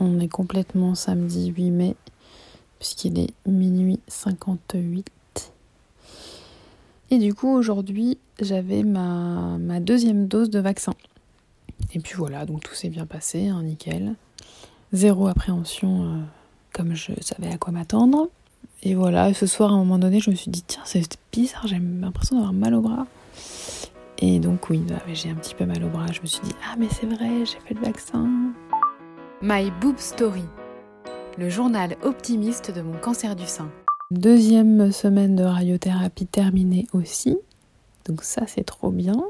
On est complètement samedi 8 mai, puisqu'il est minuit 58. Et du coup, aujourd'hui, j'avais ma, deuxième dose de vaccin. Et puis voilà, donc tout s'est bien passé, hein, nickel. Zéro appréhension, euh, comme je savais à quoi m'attendre. Et voilà, ce soir, à un moment donné, je me suis dit, tiens, c'est bizarre, j'ai l'impression d'avoir mal au bras. Et donc, oui, bah, j'ai un petit peu mal au bras. Je me suis dit, ah, mais c'est vrai, j'ai fait le vaccin. My Boob Story, le journal optimiste de mon cancer du sein. Deuxième semaine de radiothérapie terminée aussi. Donc ça, c'est trop bien.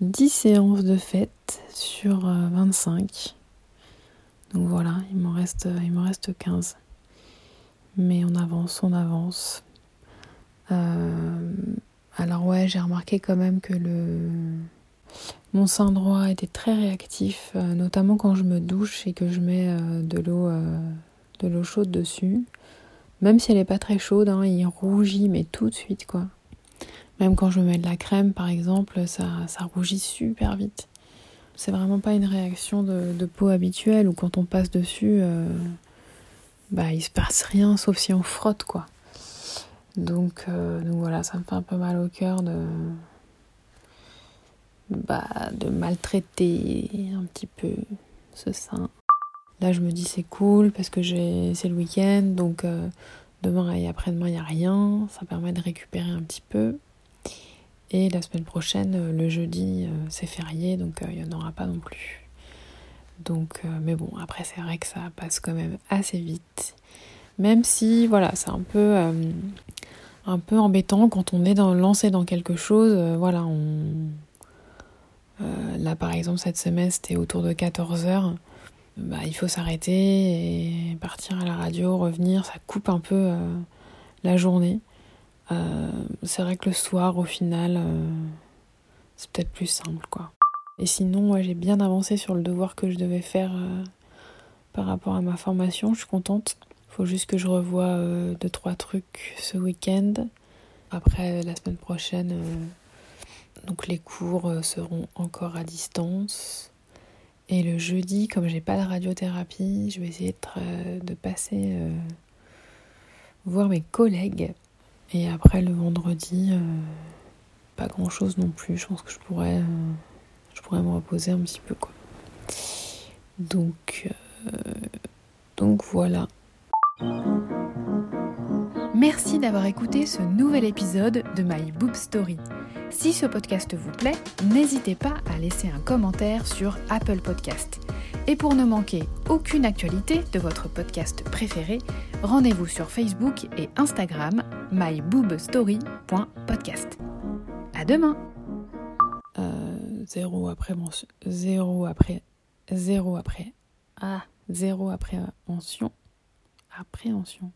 10 séances de fête sur 25. Euh, Donc voilà, il reste, il reste 15. Mais on avance, on avance. Euh, alors ouais, j'ai remarqué quand même que le mon sein droit était très réactif, euh, notamment quand je me douche et que je mets euh, de l'eau euh, de l'eau chaude dessus. Même si elle n'est pas très chaude, hein, il rougit, mais tout de suite quoi. Même quand je mets de la crème par exemple, ça, ça rougit super vite. C'est vraiment pas une réaction de, peau habituelle où quand on passe dessus, bah il se passe rien sauf si on frotte quoi. Donc, donc voilà, ça me fait un peu mal au cœur de, bah, de maltraiter un petit peu ce sein. Là, je me dis c'est cool parce que c'est le week-end, donc euh, demain et après-demain, il n'y a rien. Ça permet de récupérer un petit peu. Et la semaine prochaine, euh, le jeudi, euh, c'est férié, donc il n'y en aura pas non plus. Donc, mais bon, après, c'est vrai que ça passe quand même assez vite. Même si, voilà, c'est un peu, embêtant quand on est lancé dans quelque chose. voilà, on, euh, là, par exemple, cette semaine, c'était autour de 14 heures. Bah, il faut s'arrêter et partir à la radio, revenir. Ça coupe un peu euh, la journée. Euh, c'est vrai que le soir, au final, c'est peut-être plus simple, quoi. Et sinon, j'ai bien avancé sur le devoir que je devais faire par rapport à ma formation. Je suis contente. Faut juste que je revoie deux, trois trucs ce week-end. Après, la semaine prochaine donc les cours euh, seront encore à distance. Et le jeudi, comme j'ai pas de radiothérapie, je vais essayer de, euh, passer euh, voir mes collègues. Et après le vendredi, pas grand chose non plus. Je pense que je pourrais, me reposer un petit peu donc voilà. Merci d'avoir écouté ce nouvel épisode de My Boob Story. Si ce podcast vous plaît, n'hésitez pas à laisser un commentaire sur Apple Podcast. Et pour ne manquer aucune actualité de votre podcast préféré, rendez-vous sur Facebook et Instagram myboobstory.podcast. À demain. Euh, zéro après zéro après zéro après ah zéro appréhension appréhension